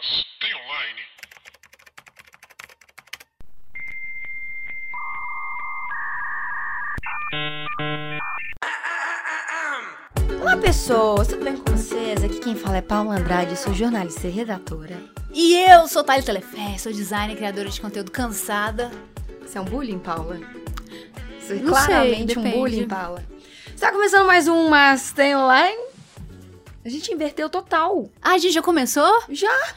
Mas tem online? Olá pessoas, tudo bem com vocês? Aqui quem fala é Paula Andrade, sou jornalista e redatora. E eu sou Thalia Telefé, sou designer e criadora de conteúdo cansada. Isso é um bullying, Paula? Isso é Não claramente sei, um bullying, Paula. Está começando mais um Mas Tem Online? A gente inverteu total. Ah, a gente já começou? Já?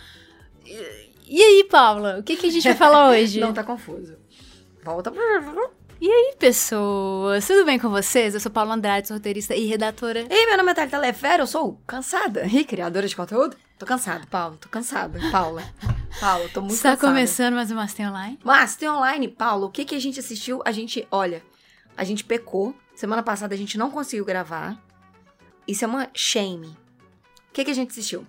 E aí, Paula? O que, que a gente vai falar hoje? Não, tá confuso. Volta pra... E aí, pessoas? Tudo bem com vocês? Eu sou Paula Andrade, sou roteirista e redatora. Ei, meu nome é Thalita Lefero, eu sou cansada e criadora de conteúdo. Tô cansada, Paula, tô cansada. Paula, Paula, tô muito Está cansada. começando mais um Master Online? Mas tem online, Paulo, o que, que a gente assistiu? A gente, olha, a gente pecou. Semana passada a gente não conseguiu gravar. Isso é uma shame. O que, que a gente assistiu?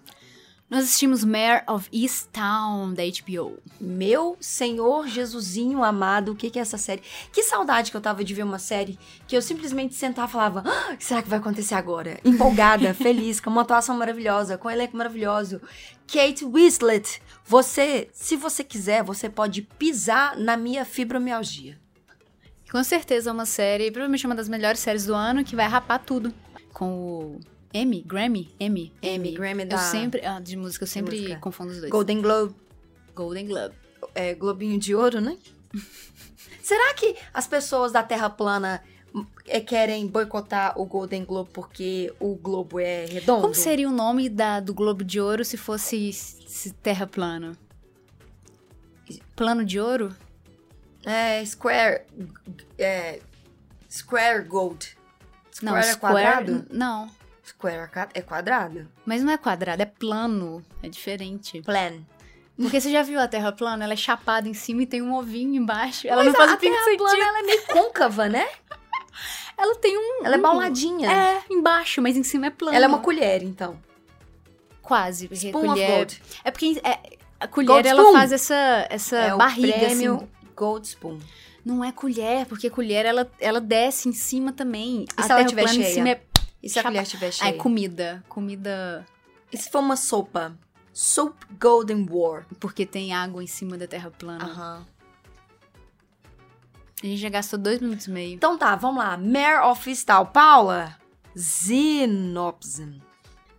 Nós assistimos Mare of Easttown, da HBO. Meu Senhor Jesusinho amado, o que, que é essa série? Que saudade que eu tava de ver uma série que eu simplesmente sentava e falava: "Ah, o que será que vai acontecer agora? Empolgada, feliz, com uma atuação maravilhosa, com um elenco maravilhoso. Kate Winslet, você, se você quiser, você pode pisar na minha fibromialgia. Com certeza é uma série, provavelmente uma das melhores séries do ano, que vai rapar tudo. Com o Emmy? Grammy? Emmy? Emmy, Grammy da Eu sempre... Ah, de música, eu sempre música. confundo os dois. Golden Globe Golden Globe. é, Globinho de Ouro, né? Será que as pessoas da Terra plana é, querem boicotar o Golden Globe porque o globo é redondo? Como seria o nome da, do Globo de Ouro se fosse se terra plano? Plano de ouro? É Square. É, square Gold. Square não, é square. quadrado? Não. Square é é quadrado? Mas não é quadrado, é plano. É diferente. Plan. Porque você já viu a terra plana? Ela é chapada em cima e tem um ovinho embaixo. Ela Mas não faz a, o Terra sentido. plana ela é meio côncava, né? Ela tem um. Ela é bauladinha. É, embaixo, mas em cima é plano. Ela é uma colher, então. Quase. Porque Spoon of colher. Gold. É porque é, a colher Gold ela spoon. faz essa, essa É o barriga prêmio assim. Gold Spoon. Não é colher, porque colher ela, ela desce em cima também. E a se ela terra tiver plana em cheia? cima é. E se a colher estiver Ah, cheia? é comida. Comida. E se for uma sopa? Soap Golden War. Porque tem água em cima da terra plana. Aham. A gente já gastou dois minutos e meio. Então tá, vamos lá. Mare of Easttown. Paula. Zinopsin.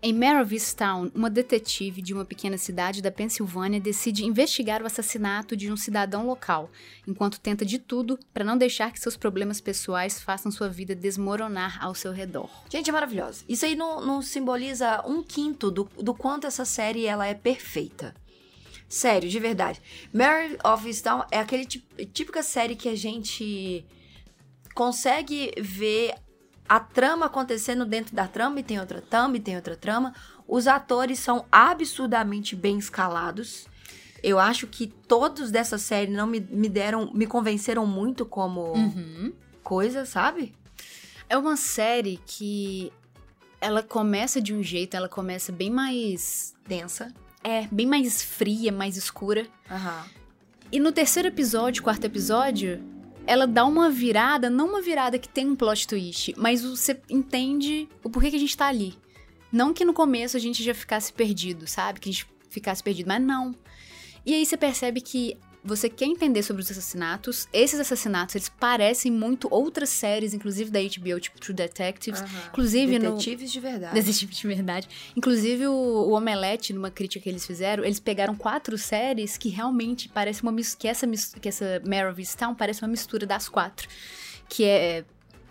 Em Easttown, uma detetive de uma pequena cidade da Pensilvânia decide investigar o assassinato de um cidadão local, enquanto tenta de tudo para não deixar que seus problemas pessoais façam sua vida desmoronar ao seu redor. Gente, é maravilhosa. Isso aí não, não simboliza um quinto do, do quanto essa série ela é perfeita. Sério, de verdade. Mare of Easttown é aquele típica série que a gente consegue ver a trama acontecendo dentro da trama e tem outra trama e tem outra trama. Os atores são absurdamente bem escalados. Eu acho que todos dessa série não me, me deram, me convenceram muito como coisa, sabe? É uma série que ela começa de um jeito, ela começa bem mais. Densa. É, bem mais fria, mais escura. Aham. E no terceiro episódio, quarto episódio, ela dá uma virada, não uma virada que tem um plot twist, mas você entende o porquê que a gente tá ali. Não que no começo a gente já ficasse perdido, sabe? Que a gente ficasse perdido, mas não. E aí você percebe que você quer entender sobre os assassinatos. Esses assassinatos, eles parecem muito outras séries, inclusive da HBO, tipo True Detectives. Aham. Inclusive no... Detetives de verdade. Detetive de verdade. Inclusive, o, o Omelete, numa crítica que eles fizeram, eles pegaram quatro séries que realmente parece uma mis- que essa que essa Mare of Easttown parece uma mistura das quatro. Que é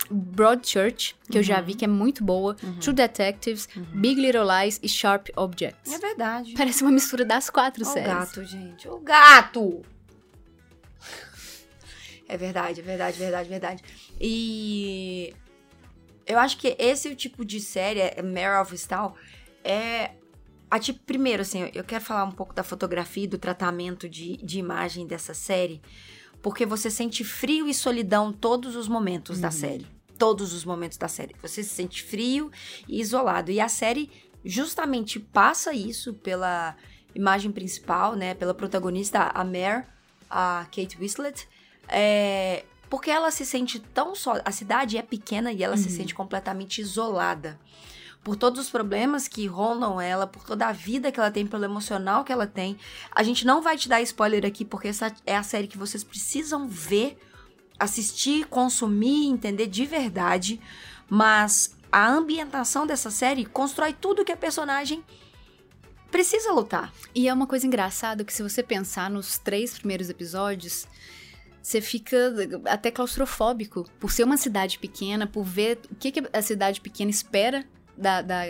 Broadchurch, que eu já vi que é muito boa, True Detectives, Big Little Lies e Sharp Objects. É verdade. Parece uma mistura das quatro Ó o séries. gato, gente. O gato! É verdade, é verdade, verdade, verdade. E eu acho que esse tipo de série, é Mare of Easttown, é a tipo, primeiro, assim, eu quero falar um pouco da fotografia e do tratamento de, de imagem dessa série, porque você sente frio e solidão todos os momentos da série. Todos os momentos da série. Você se sente frio e isolado. E a série justamente passa isso pela imagem principal, né? Pela protagonista, a Mare, a Kate Winslet. É, porque ela se sente tão só. A cidade é pequena e ela se sente completamente isolada. por todos os problemas que rondam ela, por toda a vida que ela tem, pelo emocional que ela tem. A gente não vai te dar spoiler aqui, porque essa é a série que vocês precisam ver, assistir, consumir, entender de verdade. Mas a ambientação dessa série constrói tudo que a personagem precisa lutar. E é uma coisa engraçada que se você pensar nos três primeiros episódios, você fica até claustrofóbico por ser uma cidade pequena, por ver o que, que a cidade pequena espera da, da,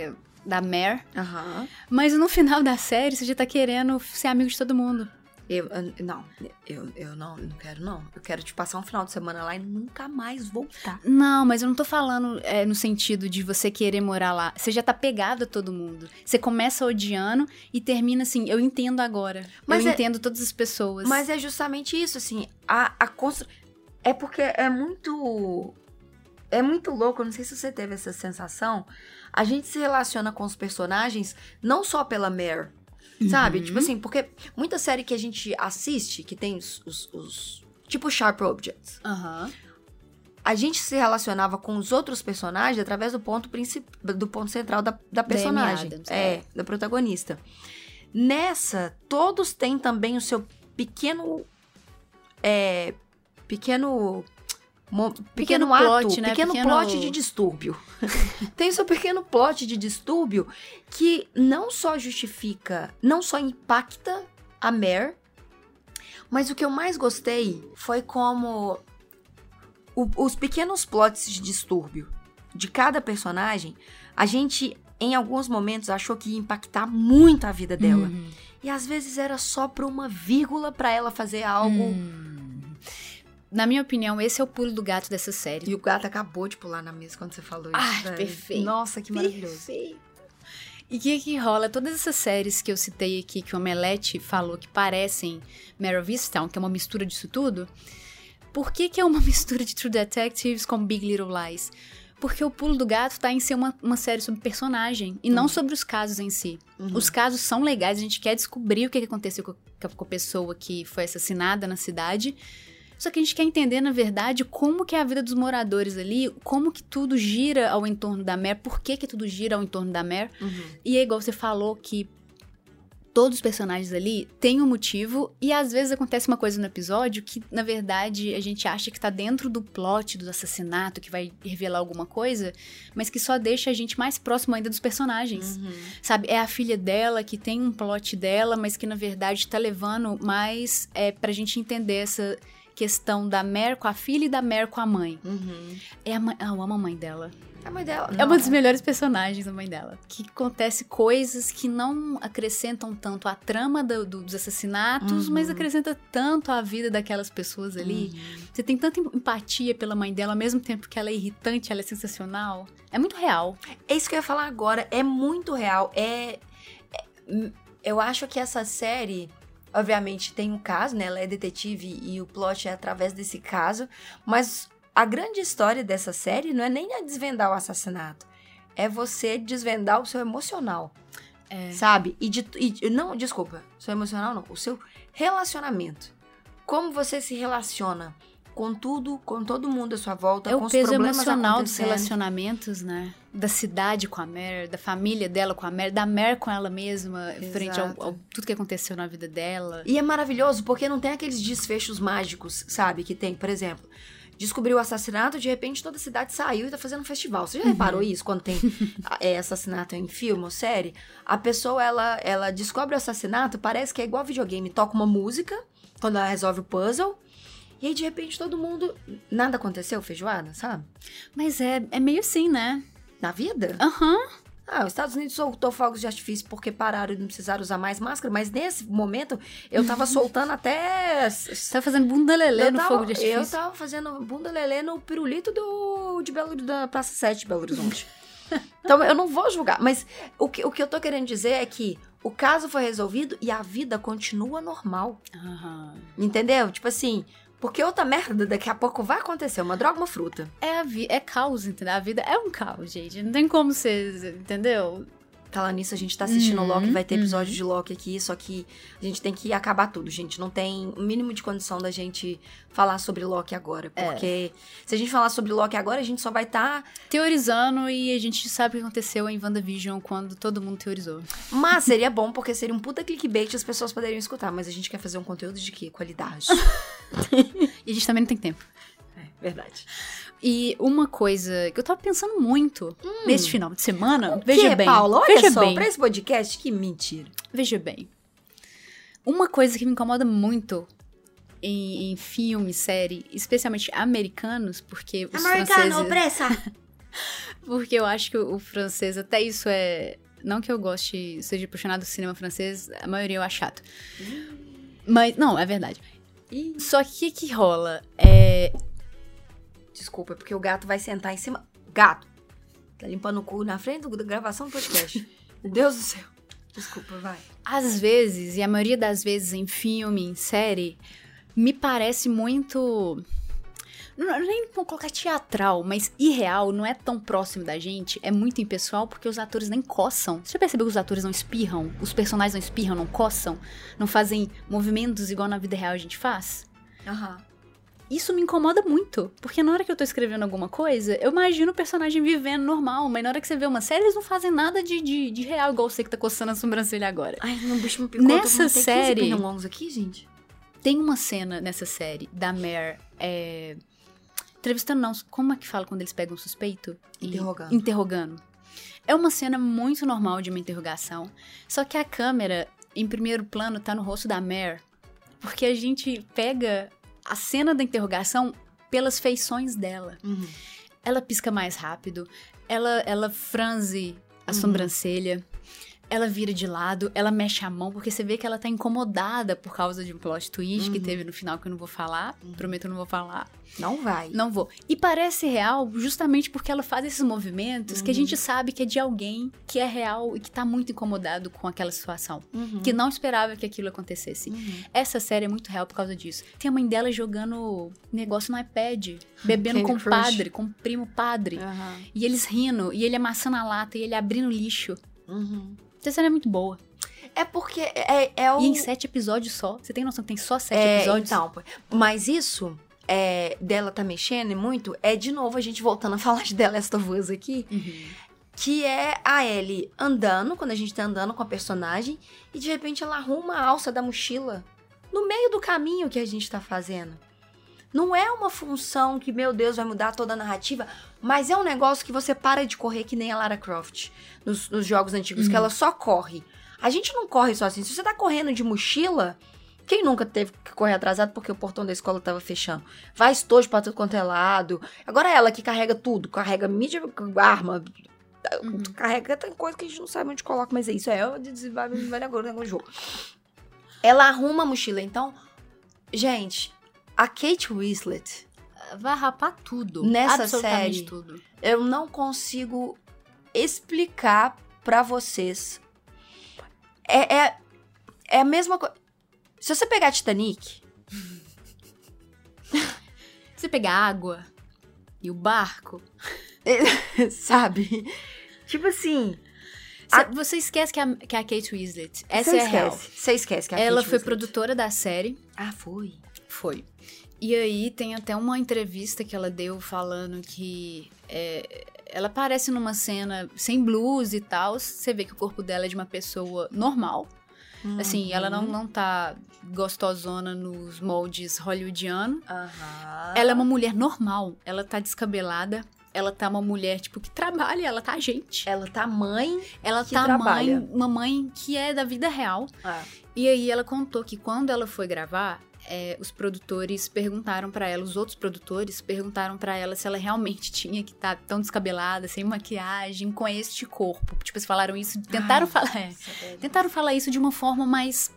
da Mare. Aham. Mas no final da série, você já tá querendo ser amigo de todo mundo. Eu, eu- não, eu, eu não, não quero não. Eu quero te passar um final de semana lá e nunca mais voltar. Não, mas eu não tô falando é, no sentido de você querer morar lá. Você já tá pegado a todo mundo. Você começa odiando e termina assim, eu entendo agora. Mas eu é- entendo todas as pessoas. Mas é justamente isso, assim, a, a constru... É porque é muito... É muito louco, eu não sei se você teve essa sensação. A gente se relaciona com os personagens não só pela Mare, sabe? Uhum. Tipo assim, porque muita série que a gente assiste, que tem os... os- os- tipo Sharp Objects, Aham. a gente se relacionava com os outros personagens através do ponto principal, do ponto central da, da personagem. Adams, é, da protagonista. Nessa, todos têm também o seu pequeno. É. Pequeno. Pequeno, Pequeno ato, plot, né? pequeno, Pequeno- plot de distúrbio. Tem seu pequeno plot de distúrbio que não só justifica, não só impacta a Mare, mas o que eu mais gostei foi como o- os pequenos plots de distúrbio de cada personagem, a gente, em alguns momentos, achou que ia impactar muito a vida dela. Uhum. E às vezes era só por uma vírgula pra ela fazer algo. Hum. Na minha opinião, esse é o pulo do gato dessa série. E o gato acabou de pular na mesa quando você falou isso. Ai, velho. perfeito. Nossa, que maravilhoso. Perfeito. E o que que rola? Todas essas séries que eu citei aqui, que o Omelete falou que parecem Mare of Easttown, que é uma mistura disso tudo, por que que é uma mistura de True Detectives com Big Little Lies? Porque o pulo do gato tá em ser uma, uma série sobre personagem, e não sobre os casos em si. Uhum. Os casos são legais, a gente quer descobrir o que que aconteceu com a, com a pessoa que foi assassinada na cidade, só que a gente quer entender, na verdade, como que é a vida dos moradores ali, como que tudo gira ao entorno da Mare, por que que tudo gira ao entorno da Mare. Uhum. E é igual você falou que todos os personagens ali têm um motivo e às vezes acontece uma coisa no episódio que, na verdade, a gente acha que tá dentro do plot do assassinato, que vai revelar alguma coisa, mas que só deixa a gente mais próximo ainda dos personagens. Uhum. Sabe, é a filha dela que tem um plot dela, mas que na verdade tá levando mais é, pra gente entender essa questão da Mer com a filha e da Mer com a mãe. Uhum. É a mãe, ah, eu amo a mãe dela. A mãe dela. É uma das melhores personagens, a mãe dela. Que acontece coisas que não acrescentam tanto a trama do- do- dos assassinatos, Uhum. mas acrescenta tanto a vida daquelas pessoas ali. Você tem tanta empatia pela mãe dela, ao mesmo tempo que ela é irritante, ela é sensacional. É muito real. É isso que eu ia falar agora. É muito real. É, é- Eu acho que essa série, obviamente, tem um caso, né? Ela é detetive e o plot é através desse caso. Mas a grande história dessa série não é nem a desvendar o assassinato. É você desvendar o seu emocional. É. Sabe? E, de, e- não, desculpa, seu emocional não. O seu relacionamento. Como você se relaciona com tudo, com todo mundo à sua volta, É com o os peso emocional dos relacionamentos, né? Da cidade com a Mer, da família dela com a Mer, da Mer com ela mesma, frente ao, Exato. ao tudo que aconteceu na vida dela. E é maravilhoso porque não tem aqueles desfechos mágicos, sabe? Que tem, por exemplo, descobriu o assassinato, de repente toda a cidade saiu e tá fazendo um festival. Você já reparou isso quando tem é, assassinato em filme ou série? A pessoa, ela, ela descobre o assassinato, parece que é igual videogame, toca uma música quando ela resolve o puzzle. E aí, de repente, todo mundo. Nada aconteceu, feijoada, sabe? Mas é, é meio assim, né? Na vida. Aham. Ah, os Estados Unidos soltou fogos de artifício porque pararam e não precisaram usar mais máscara, mas nesse momento eu tava soltando até. Você tá fazendo bunda lelê eu no tava, fogo de Eu artifício. tava fazendo bunda lelê no pirulito do, de Belo, da Praça 7 de Belo Horizonte. então eu não vou julgar, mas o que, o que eu tô querendo dizer é que o caso foi resolvido e a vida continua normal. Aham. Entendeu? Tipo assim, porque outra merda daqui a pouco vai acontecer, uma droga, uma fruta. É, a vi é caos, entendeu? A vida é um caos, gente. Não tem como você, entendeu? Falar nisso, a gente tá assistindo Uhum, Loki, vai ter uhum. episódio de Loki aqui, só que a gente tem que acabar tudo, gente. Não tem o mínimo de condição da gente falar sobre Loki agora. É. Porque se a gente falar sobre Loki agora, a gente só vai estar. Teorizando e a gente sabe o que aconteceu em WandaVision quando todo mundo teorizou. Mas seria bom, porque seria um puta clickbait e as pessoas poderiam escutar. Mas a gente quer fazer um conteúdo de quê? Qualidade. E a gente também não tem tempo. é, verdade. E uma coisa que eu tava pensando muito nesse final de semana, O veja quê, bem. Paula? Olha veja só, bem. pra esse podcast, que mentira. Veja bem. Uma coisa que me incomoda muito em, em filme, série, especialmente americanos, porque os franceses... pressa! Porque eu acho que o, o francês, até isso é... Não que eu goste, seja apaixonado do cinema francês, a maioria eu acho chato. Mas, não, é verdade. Ih, Só que o que rola? É... Desculpa, é porque o gato vai sentar em cima. Gato! Tá limpando o cu na frente da gravação do podcast. Meu Deus do céu. Desculpa, vai. Às vezes, e a maioria das vezes em filme, em série, me parece muito. Não, nem vou colocar teatral, mas irreal, não é tão próximo da gente, é muito impessoal porque os atores nem coçam. Você já percebeu que os atores não espirram? Os personagens não espirram, não coçam? Não fazem movimentos igual na vida real a gente faz? Aham. Isso me incomoda muito, porque na hora que eu tô escrevendo alguma coisa, eu imagino o personagem vivendo normal, mas na hora que você vê uma série, eles não fazem nada de, de, de real, igual você que tá coçando a sobrancelha agora. Ai, meu bicho me picou. Nessa tô com- tem 15 série- pernilongos aqui, gente. Tem uma cena nessa série da Mare é, entrevistando, não, como é que fala quando eles pegam um suspeito? E- Interrogando. Interrogando. É uma cena muito normal de uma interrogação, só que a câmera, em primeiro plano, tá no rosto da Mare, porque a gente pega a cena da interrogação pelas feições dela. Uhum. Ela pisca mais rápido, ela, ela franze a Uhum. sobrancelha, ela vira de lado, ela mexe a mão, porque você vê que ela tá incomodada por causa de um plot twist que Uhum. teve no final que eu não vou falar. Prometo que eu não vou falar. Não vai. Não vou. E parece real justamente porque ela faz esses movimentos que a Uhum. gente sabe que é de alguém que é real e que tá muito incomodado com aquela situação. Uhum. Que não esperava que aquilo acontecesse. Uhum. Essa série é muito real por causa disso. Tem a mãe dela jogando negócio no iPad, bebendo com o padre, com o primo padre. E eles rindo, e ele amassando a lata, e ele abrindo lixo. Uhum. Essa série é muito boa. É porque é, é o. E em sete episódios só. Você tem noção que tem só sete é, episódios? Então, mas isso é, dela tá mexendo muito, é de novo a gente voltando a falar de The Last of Us aqui, Uhum. que é a Ellie andando, quando a gente tá andando com a personagem, e de repente ela arruma a alça da mochila no meio do caminho que a gente tá fazendo. Não é uma função que, meu Deus, vai mudar toda a narrativa, mas é um negócio que você para de correr que nem a Lara Croft nos, nos jogos antigos, que ela só corre. A gente não corre só assim. Se você tá correndo de mochila, quem nunca teve que correr atrasado porque o portão da escola tava fechando? Vai estojo pra tudo quanto é lado. Agora ela que carrega tudo, carrega mídia, arma, Uhum. carrega tem coisa que a gente não sabe onde coloca, mas é isso, é o de desenvolver agora no jogo. Ela arruma a mochila, então, gente, a Kate Winslet, Vai rapar tudo. Nessa Absolutamente série. tudo. eu não consigo explicar pra vocês. É, é, é a mesma coisa. Se você pegar Titanic, Você pegar água e o barco. sabe? Tipo assim. Você, A- você esquece que a, que a Kate Winslet. Essa você é a real. esquece. Você esquece que a Ela Kate foi Winslet- produtora da série. Ah, foi. Foi. E aí tem até uma entrevista que ela deu falando que é, ela aparece numa cena sem blues e tal. Você vê que o corpo dela é de uma pessoa normal. Assim, ela não, Uhum. não tá gostosona nos moldes hollywoodiano. Aham. Ela é uma mulher normal. Ela tá descabelada. Ela tá uma mulher, tipo, que trabalha. Ela tá gente. Ela tá mãe. Ela tá trabalha. mãe, uma mãe que é da vida real. Ah. E aí ela contou que quando ela foi gravar, é, os produtores perguntaram pra ela, os outros produtores perguntaram pra ela se ela realmente tinha que estar tão descabelada, sem maquiagem, com este corpo. Tipo, eles falaram isso, tentaram Ai, falar, é, tentaram falar isso de uma forma mais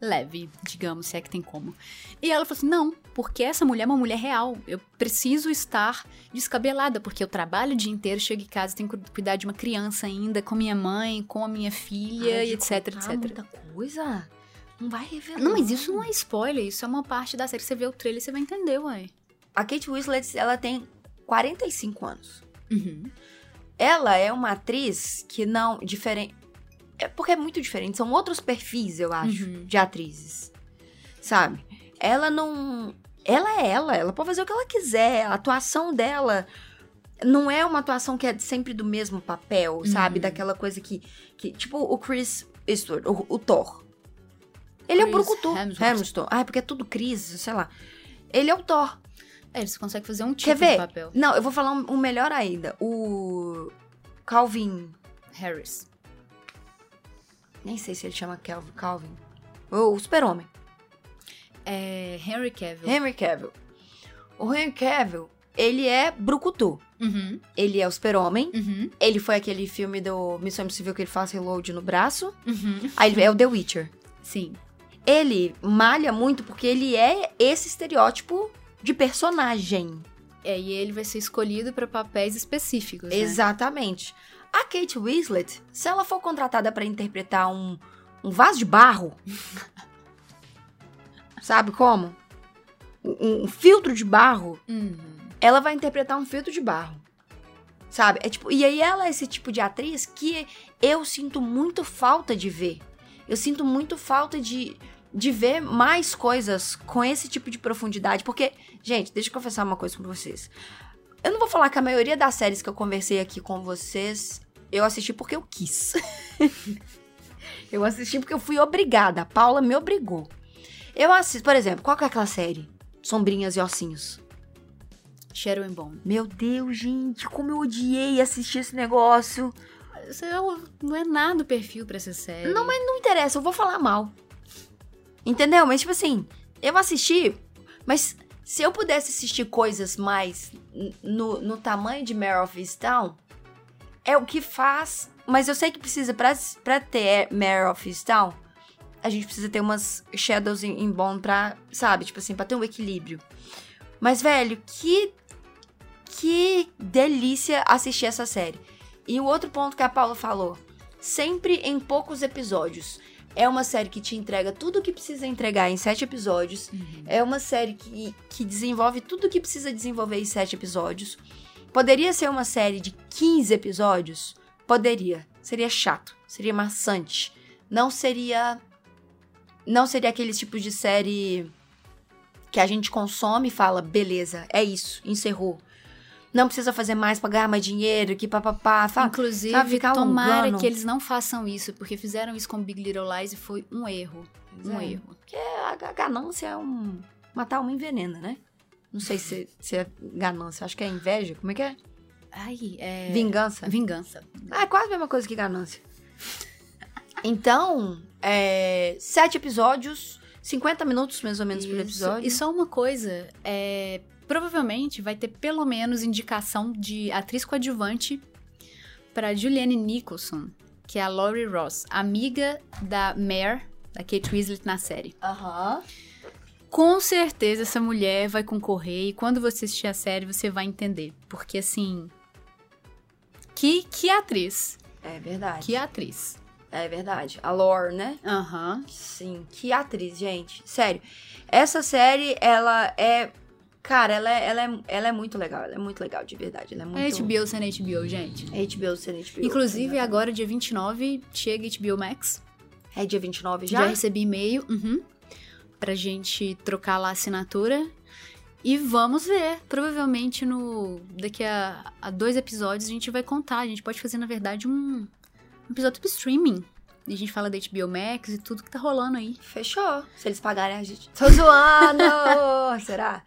leve, digamos, se é que tem como. E ela falou assim: "Não, porque essa mulher é uma mulher real. Eu preciso estar descabelada, porque eu trabalho o dia inteiro, chego em casa, tenho que cuidar de uma criança ainda, com minha mãe, com a minha filha, Para e etc, etc. muita coisa. Não vai revelar. Não, mas isso não é spoiler, isso é uma parte da série. Você vê o trailer e você vai entender, ué. A Kate Winslet, ela tem 45 anos. Uhum. ela é uma atriz que não. Diferente. É porque é muito diferente. São outros perfis, eu acho, Uhum. de atrizes. Sabe? Ela não. Ela é ela. Ela pode fazer o que ela quiser. A atuação dela não é uma atuação que é sempre do mesmo papel, sabe? Uhum. Daquela coisa que, que. Tipo o Chris Eastwood, o, o Thor. Ele é o Chris Brucutu. Hamilton. Ah, é porque é tudo Chris, sei lá. Ele é o Thor. É, você consegue fazer um tipo Quer ver? de papel. Não, eu vou falar um, um melhor ainda. O Calvin. Harris. Nem sei se ele chama Calvin. Calvin. O, o Super-Homem. É Henry Cavill. Henry Cavill. O Henry Cavill, ele é Brucutu. Uhum, Ele é o Super-Homem. uhum, Ele foi aquele filme do Missão Impossível que ele faz reload no braço. uhum. Aí ele é o The Witcher. Sim. Ele malha muito porque ele é esse estereótipo de personagem. É, e ele vai ser escolhido pra papéis específicos, né? Exatamente. A Kate Winslet, se ela for contratada pra interpretar um, um vaso de barro, sabe como? Um, um filtro de barro, Uhum. ela vai interpretar um filtro de barro. Sabe? É tipo, e aí ela é esse tipo de atriz que eu sinto muito falta de ver. Eu sinto muito falta de, de ver mais coisas com esse tipo de profundidade. Porque, gente, deixa eu confessar uma coisa com vocês. Eu não vou falar que a maioria das séries que eu conversei aqui com vocês, eu assisti porque eu quis. eu assisti porque eu fui obrigada. A Paula me obrigou. Eu assisto, por exemplo, qual que é aquela série? Sombrinhas e Ossinhos. Shadow and Bone. Meu Deus, gente, como eu odiei assistir esse negócio. É o- não é nada o perfil pra essa série. Não, mas não interessa, eu vou falar mal. Entendeu? Mas, tipo assim, eu assisti, mas se eu pudesse assistir coisas mais no, no tamanho de Mare of Easttown, é o que faz. Mas eu sei que precisa, pra, pra ter Mare of Easttown, a gente precisa ter umas Shadows em, em Bone pra, sabe? Tipo assim, pra ter um equilíbrio. Mas, velho, que. Que delícia assistir essa série. E o outro ponto que a Paula falou: sempre em poucos episódios. É uma série que te entrega tudo o que precisa entregar em sete episódios. Uhum. É uma série que, que desenvolve tudo o que precisa desenvolver em sete episódios. Poderia ser uma série de 15 episódios? Poderia. Seria chato. Seria maçante. Não seria. Não seria aqueles tipos de série que a gente consome e fala, beleza, é isso, encerrou. Não precisa fazer mais pra ganhar mais dinheiro, que papapá. Inclusive, sabe, ficar tomara alongando. que eles não façam isso, porque fizeram isso com Big Little Lies e foi um erro. Um É. erro. Porque a ganância é um. Matar uma envenena, né? Não sei se, se é ganância, acho que é inveja. Como é que é? Ai, é. Vingança. Vingança. Ah, é quase a mesma coisa que ganância. Então, é, sete episódios, 50 minutos mais ou menos por Isso. episódio. E só uma coisa, é, provavelmente vai ter pelo menos indicação de atriz coadjuvante para Julianne Nicholson, que é a Laurie Ross, amiga da Mare, da Kate Winslet na série. Aham. Com certeza essa mulher vai concorrer e quando você assistir a série você vai entender, porque assim, que que atriz, É verdade. que atriz. É verdade. A Lore, né? Aham. Sim, que atriz, gente. Sério. Essa série, ela é. Cara, ela é, ela é, ela é muito legal. Ela é muito legal, de verdade. Ela é É muito. HBO sendo HBO, gente. HBO sendo HBO. Inclusive, agora, dia 29, chega HBO Max. É dia 29 Já, já? recebi e-mail uhum, pra gente trocar lá a assinatura. E vamos ver. Provavelmente no daqui a, a dois episódios a gente vai contar. A gente pode fazer, na verdade, um, um episódio pro streaming. E a gente fala da HBO Max e tudo que tá rolando aí. Fechou. Se eles pagarem a gente. Tô zoando! Será?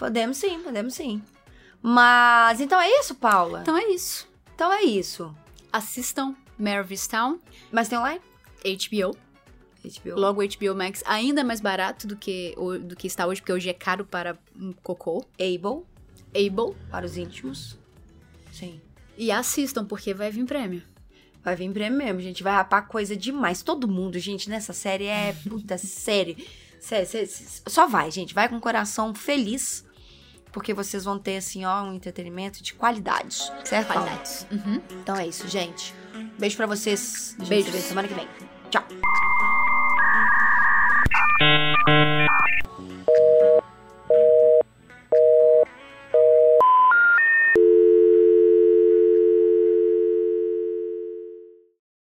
Podemos sim, podemos sim. Mas então é isso, Paula? Então é isso. Então é isso. Assistam Mary's Town, Mas tem online? HBO. HBO. Logo HBO Max ainda mais barato do que, do que está hoje, porque hoje é caro para um cocô. Able, Able. para os íntimos. Sim. E assistam, porque vai vir prêmio. Vai vir prêmio mesmo, gente. Vai rapar coisa demais. Todo mundo, gente, nessa série é puta série. Sério, Só vai, gente. Vai com o coração feliz porque vocês vão ter, assim, ó, um entretenimento de qualidade, certo? qualidade. Uhum. uhum. Então é isso, gente. Beijo pra vocês. Beijo. Semana que vem. Tchau.